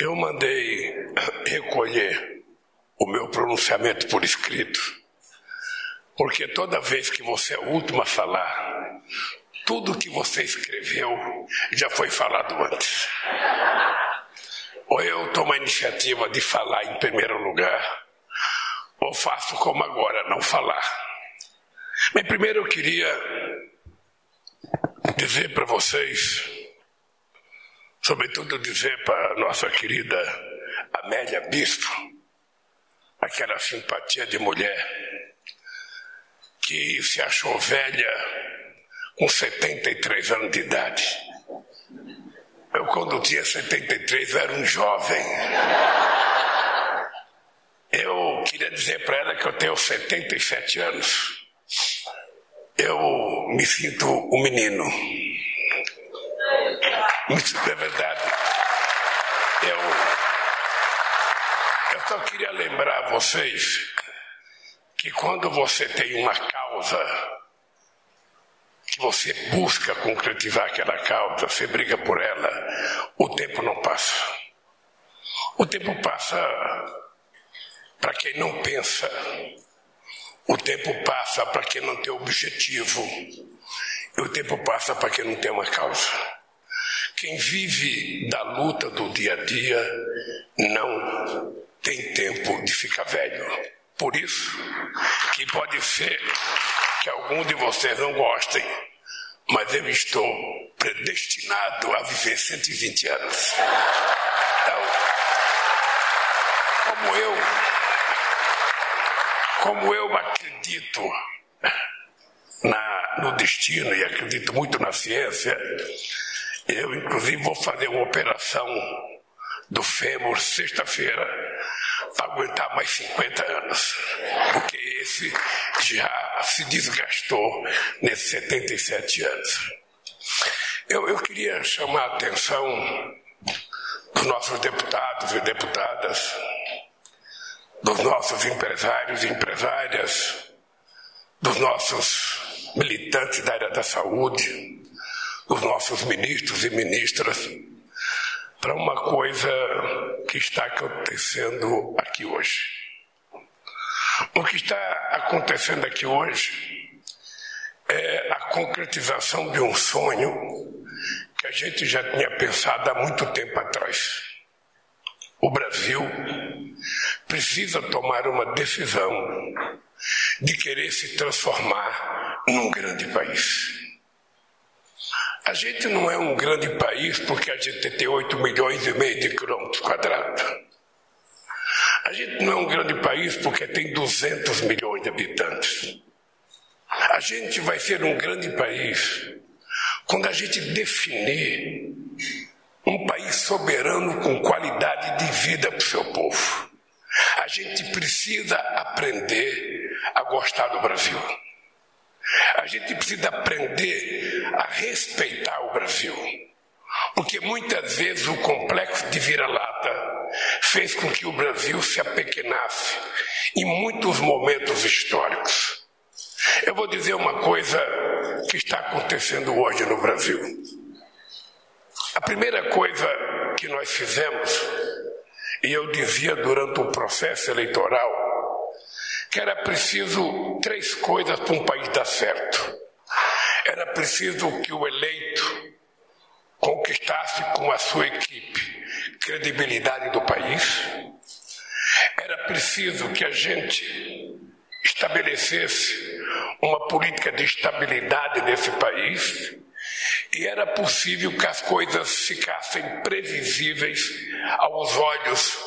Eu mandei recolher o meu pronunciamento por escrito, porque toda vez que você é o último a falar, tudo que você escreveu já foi falado antes. Ou eu tomo a iniciativa de falar em primeiro lugar, ou faço como agora, não falar. Mas primeiro eu queria dizer para vocês, sobretudo dizer para nossa querida Amélia Bispo, aquela simpatia de mulher que se achou velha com 73 anos de idade. Eu, quando tinha 73, era um jovem. Eu queria dizer para ela que eu tenho 77 anos. Eu me sinto um menino. Isso é verdade. Eu, eu só queria lembrar a vocês que quando você tem uma causa, que você busca concretizar aquela causa, você briga por ela, o tempo não passa. O tempo passa para quem não pensa. O tempo passa para quem não tem objetivo. E o tempo passa para quem não tem uma causa. Quem vive da luta do dia a dia não tem tempo de ficar velho. Por isso que pode ser que algum de vocês não gostem, mas eu estou predestinado a viver 120 anos. Então, como eu, como eu acredito na, no destino e acredito muito na ciência, eu inclusive vou fazer uma operação do fêmur sexta-feira para aguentar mais 50 anos, porque esse já se desgastou nesses 77 anos. Eu, eu queria chamar a atenção dos nossos deputados e deputadas, dos nossos empresários e empresárias, dos nossos militantes da área da saúde, dos nossos ministros e ministras, para uma coisa que está acontecendo aqui hoje. O que está acontecendo aqui hoje é a concretização de um sonho que a gente já tinha pensado há muito tempo atrás. O Brasil precisa tomar uma decisão de querer se transformar num grande país. A gente não é um grande país porque a gente tem 8 milhões e meio de quilômetros quadrados. A gente não é um grande país porque tem 200 milhões de habitantes. A gente vai ser um grande país quando a gente definir um país soberano com qualidade de vida para o seu povo. A gente precisa aprender a gostar do Brasil. A gente precisa aprender a respeitar o Brasil. Porque muitas vezes o complexo de vira-lata fez com que o Brasil se apequenasse em muitos momentos históricos. Eu vou dizer uma coisa que está acontecendo hoje no Brasil. A primeira coisa que nós fizemos, e eu dizia durante o processo eleitoral, que era preciso três coisas para um país dar certo. Era preciso que o eleito conquistasse com a sua equipe credibilidade do país. Era preciso que a gente estabelecesse uma política de estabilidade nesse país. E era possível que as coisas ficassem previsíveis aos olhos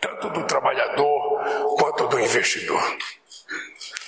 tanto do trabalhador quanto do investidor.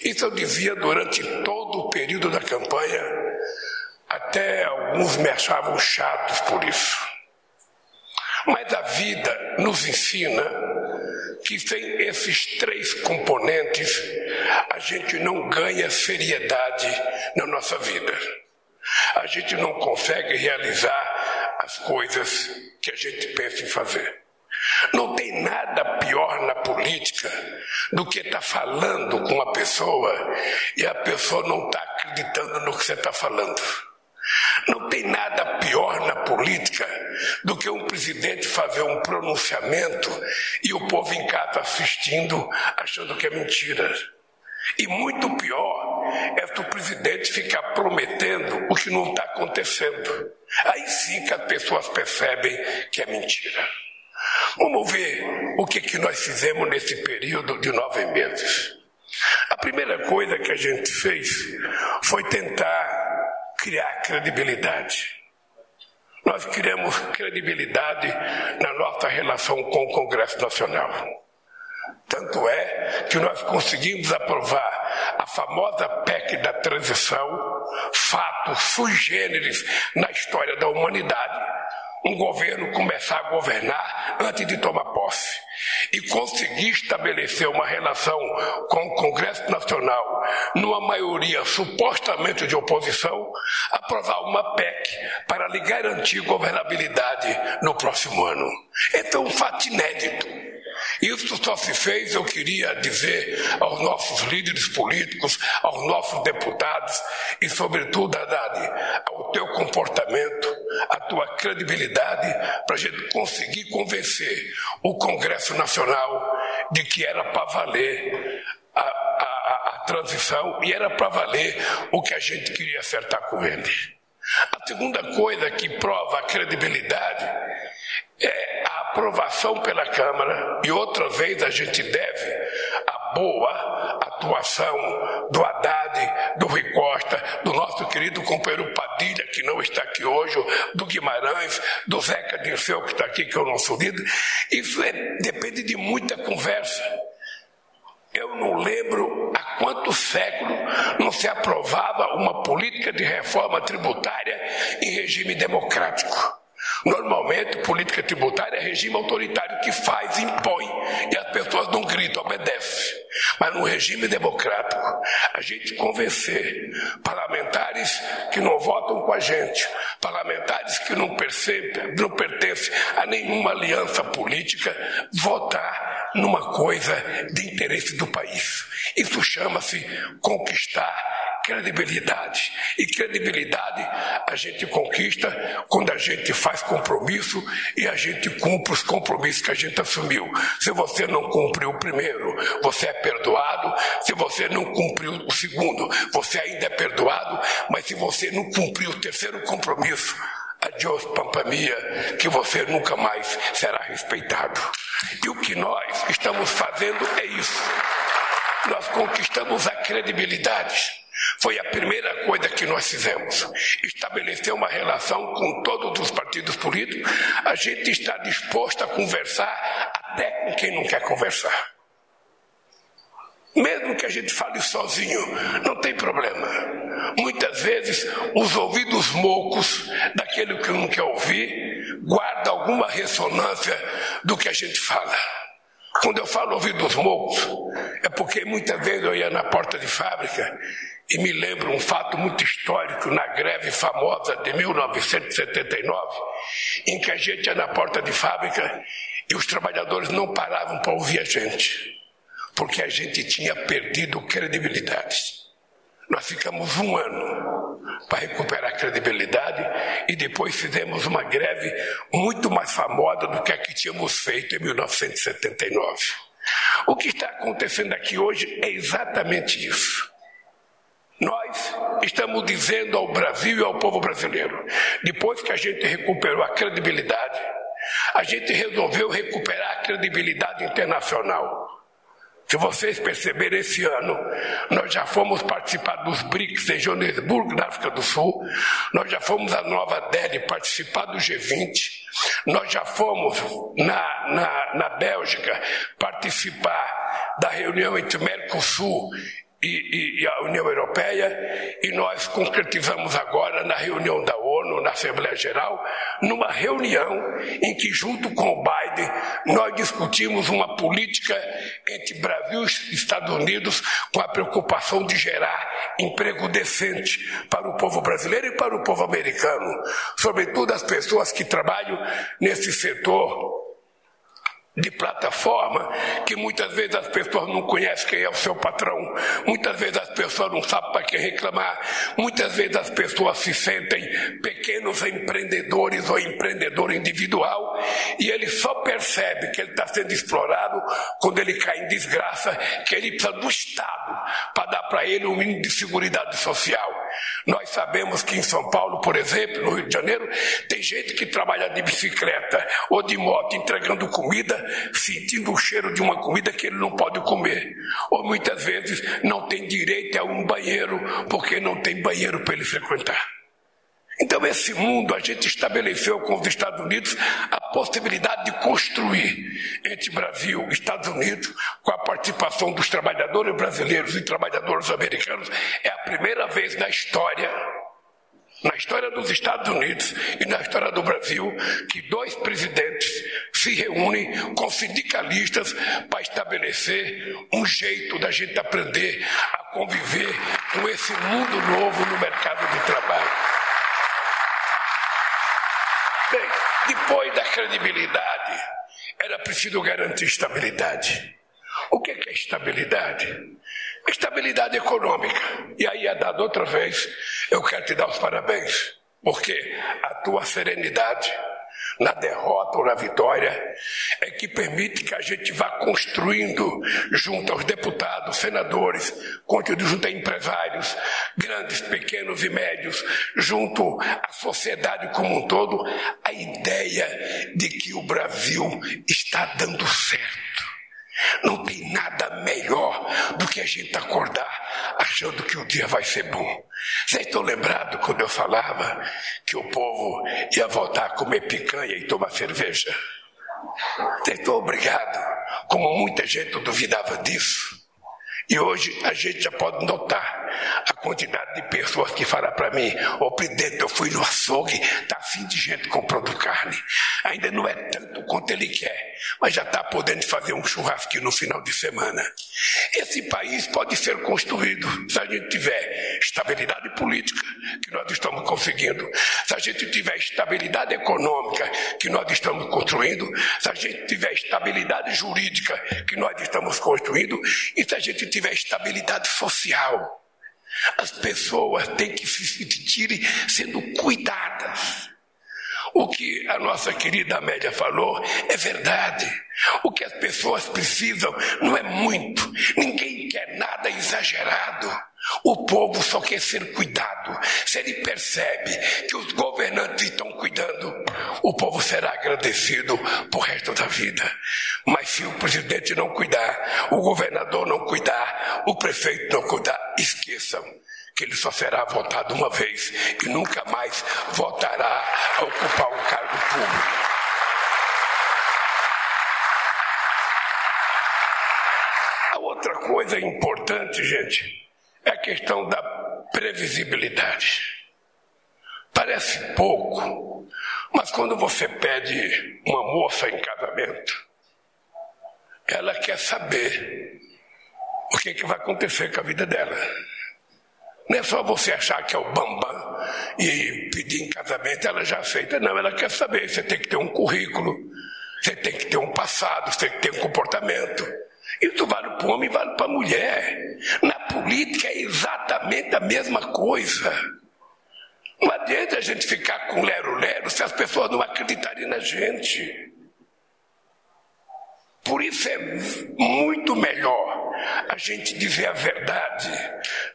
Isso eu dizia durante todo o período da campanha, até alguns me achavam chatos por isso. Mas a vida nos ensina que sem esses três componentes a gente não ganha seriedade na nossa vida. A gente não consegue realizar as coisas que a gente pensa em fazer. Não tem nada pior na política do que estar tá falando com uma pessoa e a pessoa não está acreditando no que você está falando. Não tem nada pior na política do que um presidente fazer um pronunciamento e o povo em casa assistindo, achando que é mentira. E muito pior é que o presidente ficar prometendo o que não está acontecendo. Aí sim que as pessoas percebem que é mentira. Vamos ver o que, que nós fizemos nesse período de nove meses. A primeira coisa que a gente fez foi tentar criar credibilidade. Nós criamos credibilidade na nossa relação com o Congresso Nacional. Tanto é que nós conseguimos aprovar a famosa PEC da transição, fato sui generis na história da humanidade, um governo começar a governar antes de tomar posse e conseguir estabelecer uma relação com o Congresso Nacional, numa maioria supostamente de oposição, aprovar uma PEC para lhe garantir governabilidade no próximo ano. Então, um fato inédito. Isso só se fez, eu queria dizer aos nossos líderes políticos, aos nossos deputados e, sobretudo, Haddad, ao teu comportamento, à tua credibilidade, para a gente conseguir convencer o Congresso Nacional de que era para valer a, a, a transição e era para valer o que a gente queria acertar com ele. A segunda coisa que prova a credibilidade é aprovação pela Câmara, e outra vez a gente deve a boa atuação do Haddad, do Rui Costa, do nosso querido companheiro Padilha, que não está aqui hoje, do Guimarães, do Zeca Dirceu, que está aqui, que é o nosso líder. Isso é, depende de muita conversa. Eu não lembro há quantos séculos não se aprovava uma política de reforma tributária em regime democrático. Normalmente, política tributária é regime autoritário que faz, impõe, e as pessoas não gritam, obedecem. Mas no regime democrático, a gente convencer parlamentares que não votam com a gente, parlamentares que não, percebem, não pertencem a nenhuma aliança política, votar numa coisa de interesse do país. Isso chama-se conquistar credibilidade. E credibilidade a gente conquista quando a gente faz compromisso e a gente cumpre os compromissos que a gente assumiu. Se você não cumpriu o primeiro, você é perdoado. Se você não cumpriu o segundo, você ainda é perdoado. Mas se você não cumpriu o terceiro compromisso, Adiós, Pampamia, que você nunca mais será respeitado. E o que nós estamos fazendo é isso. Nós conquistamos a credibilidade. Foi a primeira coisa que nós fizemos. Estabelecer uma relação com todos os partidos políticos. A gente está disposto a conversar até com quem não quer conversar. Mesmo que a gente fale sozinho, não tem problema. Muitas vezes, os ouvidos moucos daquele que não quer ouvir guarda alguma ressonância do que a gente fala. Quando eu falo ouvidos moucos, é porque muitas vezes eu ia na porta de fábrica e me lembro um fato muito histórico na greve famosa de 1979, em que a gente ia na porta de fábrica e os trabalhadores não paravam para ouvir a gente, porque a gente tinha perdido credibilidade. Nós ficamos um ano para recuperar a credibilidade e depois fizemos uma greve muito mais famosa do que a que tínhamos feito em 1979. O que está acontecendo aqui hoje é exatamente isso. Nós estamos dizendo ao Brasil e ao povo brasileiro, depois que a gente recuperou a credibilidade, a gente resolveu recuperar a credibilidade internacional. Se vocês perceberem, esse ano nós já fomos participar dos BRICS em Joanesburgo, na África do Sul, nós já fomos a Nova Delhi participar do G20, nós já fomos na, na, na Bélgica participar da reunião entre Mercosul e, e, a União Europeia, e nós concretizamos agora na reunião da ONU, na Assembleia Geral, numa reunião em que, junto com o Biden, nós discutimos uma política entre Brasil e Estados Unidos com a preocupação de gerar emprego decente para o povo brasileiro e para o povo americano, sobretudo as pessoas que trabalham nesse setor de plataforma que muitas vezes as pessoas não conhecem quem é o seu patrão, muitas vezes as pessoas não sabem para quem reclamar, muitas vezes as pessoas se sentem pequenos empreendedores ou empreendedor individual e ele só percebe que ele está sendo explorado quando ele cai em desgraça, que ele precisa do Estado para dar para ele um mínimo de segurança social. Nós sabemos que em São Paulo, por exemplo, no Rio de Janeiro, tem gente que trabalha de bicicleta ou de moto entregando comida, sentindo o cheiro de uma comida que ele não pode comer. Ou muitas vezes não tem direito a um banheiro porque não tem banheiro para ele frequentar. Então, esse mundo, a gente estabeleceu com os Estados Unidos a possibilidade de construir entre Brasil e Estados Unidos, com a participação dos trabalhadores brasileiros e trabalhadores americanos. É a primeira vez na história, na história dos Estados Unidos e na história do Brasil, que dois presidentes se reúnem com sindicalistas para estabelecer um jeito da gente aprender a conviver com esse mundo novo no mercado de trabalho. Depois da credibilidade, era preciso garantir estabilidade. O que é estabilidade? Estabilidade econômica. E aí, a dado outra vez, eu quero te dar os parabéns, porque a tua serenidade na derrota ou na vitória, é que permite que a gente vá construindo, junto aos deputados, senadores, junto a empresários, grandes, pequenos e médios, junto à sociedade como um todo, a ideia de que o Brasil está dando certo. Não tem nada melhor do que a gente acordar achando que o dia vai ser bom. Vocês estão lembrados quando eu falava que o povo ia voltar a comer picanha e tomar cerveja? Vocês estão obrigados, como muita gente duvidava disso. E hoje a gente já pode notar a quantidade de pessoas que falam para mim, ô oh, presidente, eu fui no açougue, tá afim de gente comprando carne. Ainda não é tanto quanto ele quer, mas já está podendo fazer um churrasquinho no final de semana. Esse país pode ser construído se a gente tiver estabilidade política, que nós estamos conseguindo, se a gente tiver estabilidade econômica, que nós estamos construindo, se a gente tiver estabilidade jurídica, que nós estamos construindo, e se a gente tiver estabilidade social. As pessoas têm que se sentirem sendo cuidadas. O que a nossa querida Amélia falou é verdade. O que as pessoas precisam não é muito. Ninguém quer nada exagerado. O povo só quer ser cuidado. Se ele percebe que os governantes estão cuidando, o povo será agradecido por resto da vida. Mas se o presidente não cuidar, o governador não cuidar, o prefeito não cuidar, esqueçam que ele só será votado uma vez e nunca mais voltará a ocupar um cargo público. A outra coisa importante, gente, é a questão da previsibilidade. Parece pouco, mas quando você pede uma moça em casamento, ela quer saber o que, que vai acontecer com a vida dela. Não é só você achar que é o bambam e pedir em casamento, ela já aceita. Não, ela quer saber. Você tem que ter um currículo, você tem que ter um passado, você tem que ter um comportamento. Isso vale para o homem e vale para a mulher. Na política é exatamente a mesma coisa. Não adianta a gente ficar com lero-lero se as pessoas não acreditarem na gente. Por isso é muito melhor a gente dizer a verdade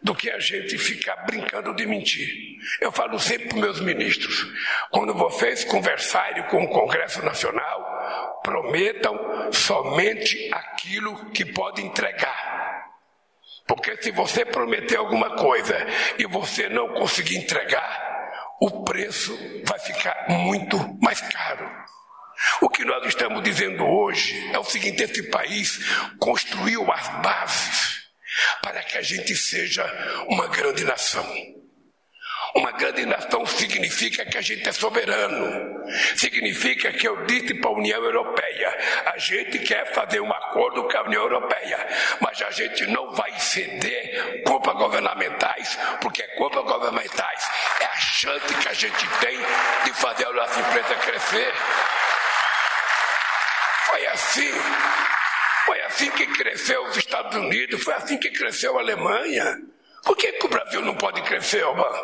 do que a gente ficar brincando de mentir. Eu falo sempre para meus ministros: quando vocês conversarem com o Congresso Nacional, prometam somente aquilo que pode entregar. Porque se você prometer alguma coisa e você não conseguir entregar, o preço vai ficar muito mais caro. O que nós estamos dizendo hoje é o seguinte: esse país construiu as bases para que a gente seja uma grande nação. Uma grande nação significa que a gente é soberano. Significa que eu disse para a União Europeia: a gente quer fazer um acordo com a União Europeia, mas a gente não vai ceder culpas governamentais, porque culpas governamentais é a chance que a gente tem de fazer a nossa empresa crescer. Foi assim. Foi assim que cresceu os Estados Unidos, foi assim que cresceu a Alemanha. Por que, que o Brasil não pode crescer, Obama?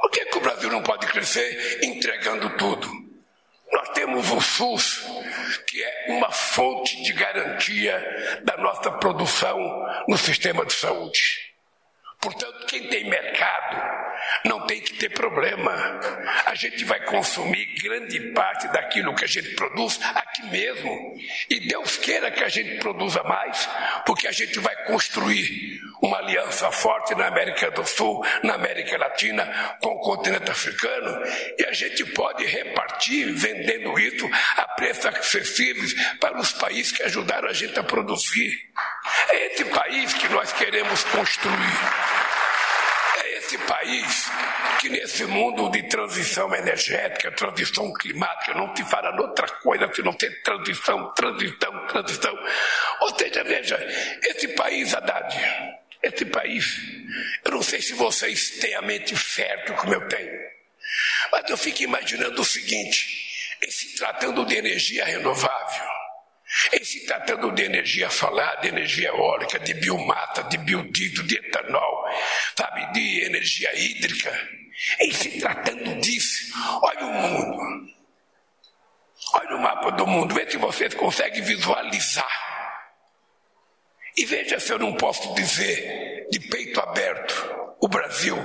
Por que, que o Brasil não pode crescer entregando tudo? Nós temos o SUS, que é uma fonte de garantia da nossa produção no sistema de saúde. Portanto, quem tem mercado não tem que ter problema. A gente vai consumir grande parte daquilo que a gente produz aqui mesmo. E Deus queira que a gente produza mais, porque a gente vai construir uma aliança forte na América do Sul, na América Latina, com o continente africano, e a gente pode repartir vendendo isso a preços acessíveis para os países que ajudaram a gente a produzir. É esse país que nós queremos construir esse país que nesse mundo de transição energética, transição climática, não se fala outra coisa se não ter transição, transição, transição. Ou seja, veja, esse país, Haddad, esse país, eu não sei se vocês têm a mente fértil como eu tenho, mas eu fico imaginando o seguinte: em se tratando de energia renovável, em se tratando de energia solar, de energia eólica, de biomassa, de biodiesel, de etanol, sabe, de energia hídrica, em se tratando disso, olha o mundo. Olha o mapa do mundo, vê se vocês conseguem visualizar. E veja se eu não posso dizer de peito aberto, o Brasil,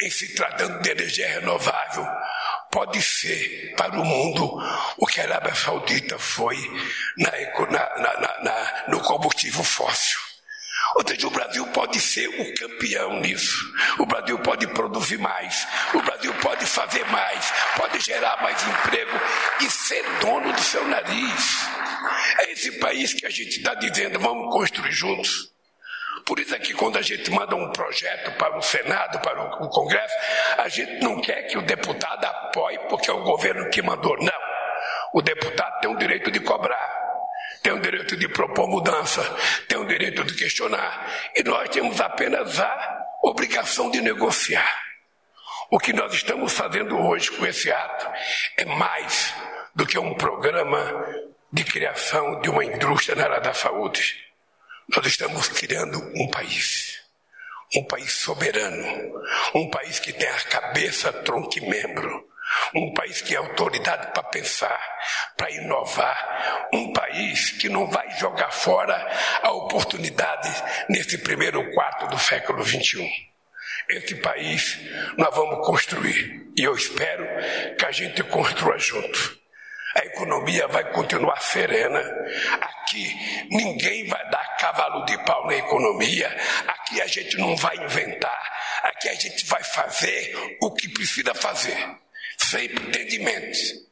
em se tratando de energia renovável, pode ser para o mundo o que a Arábia Saudita foi na, na, na, no combustível fóssil. Ou seja, o Brasil pode ser o campeão nisso. O Brasil pode produzir mais. O Brasil pode fazer mais. Pode gerar mais emprego e ser dono do seu nariz. É esse país que a gente está dizendo, vamos construir juntos. Por isso é que quando a gente manda um projeto para o Senado, para o Congresso, a gente não quer que o deputado apoie porque é o governo que mandou. Não. O deputado tem o direito de cobrar, tem o direito de propor mudança, tem o direito de questionar. E nós temos apenas a obrigação de negociar. O que nós estamos fazendo hoje com esse ato é mais do que um programa de criação de uma indústria na área da saúde. Nós estamos criando um país, um país soberano, um país que tem a cabeça, tronco e membro, um país que é autoridade para pensar, para inovar, um país que não vai jogar fora a oportunidade nesse primeiro quarto do século XXI. Esse país nós vamos construir e eu espero que a gente construa junto a economia vai continuar serena. Aqui ninguém vai dar cavalo de pau na economia. Aqui a gente não vai inventar. Aqui a gente vai fazer o que precisa fazer, sem pretendimento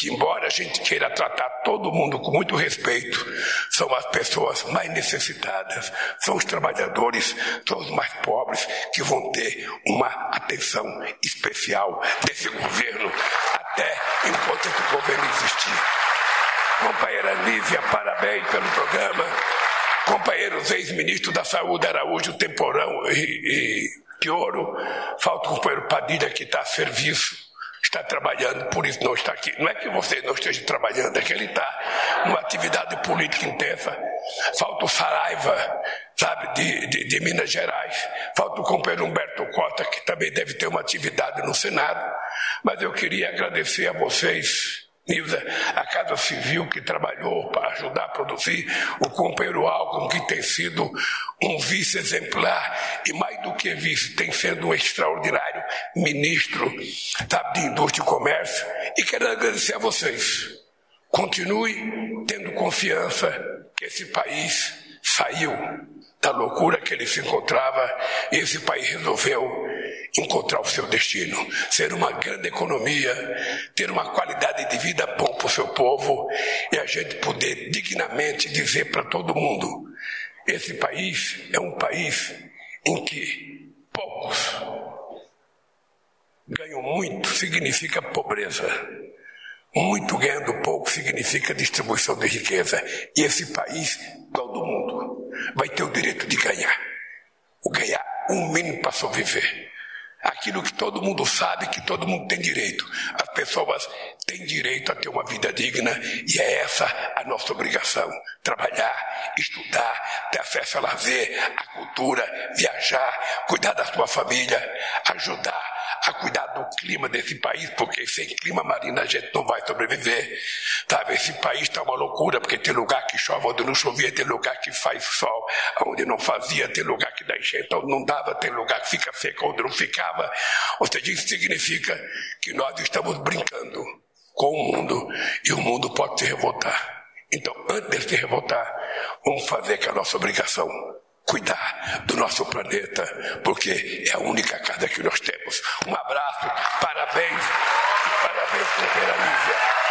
que, embora a gente queira tratar todo mundo com muito respeito, são as pessoas mais necessitadas, são os trabalhadores, são os mais pobres que vão ter uma atenção especial desse governo enquanto esse governo existir. Companheira Lívia, parabéns pelo programa. Companheiros ex-ministro da Saúde, Araújo, Temporão e, e Pioro. Falta o companheiro Padilha que está a serviço está trabalhando, por isso não está aqui. Não é que você não esteja trabalhando, é que ele está numa atividade política intensa. Falta o Saraiva, sabe, de, de, de, Minas Gerais. Falta o companheiro Humberto Costa, que também deve ter uma atividade no Senado. Mas eu queria agradecer a vocês Nilza, a Casa Civil que trabalhou para ajudar a produzir, o companheiro Alcon, que tem sido um vice exemplar, e mais do que vice, tem sido um extraordinário ministro sabe, de Indústria e Comércio. E quero agradecer a vocês. Continue tendo confiança que esse país saiu da loucura que ele se encontrava e esse país resolveu encontrar o seu destino, ser uma grande economia, ter uma qualidade de vida bom para o seu povo e a gente poder dignamente dizer para todo mundo: esse país é um país em que poucos ganham muito, significa pobreza. Muito ganhando pouco significa distribuição de riqueza. E esse país, todo mundo, vai ter o direito de ganhar. O ganhar um mínimo para sobreviver aquilo que todo mundo sabe que todo mundo tem direito. As pessoas tem direito a ter uma vida digna e é essa a nossa obrigação. Trabalhar, estudar, ter acesso a lazer, a cultura, viajar, cuidar da sua família, ajudar a cuidar do clima desse país, porque sem clima marino a gente não vai sobreviver. Sabe? Esse país está uma loucura, porque tem lugar que chove onde não chovia, tem lugar que faz sol onde não fazia, tem lugar que dá enchente onde não dava, tem lugar que fica seco onde não ficava. Ou seja, isso significa que nós estamos brincando com o mundo e o mundo pode se revoltar. Então, antes de se revoltar, vamos fazer que é a nossa obrigação cuidar do nosso planeta, porque é a única casa que nós temos. Um abraço, parabéns e parabéns, primeira Lívia.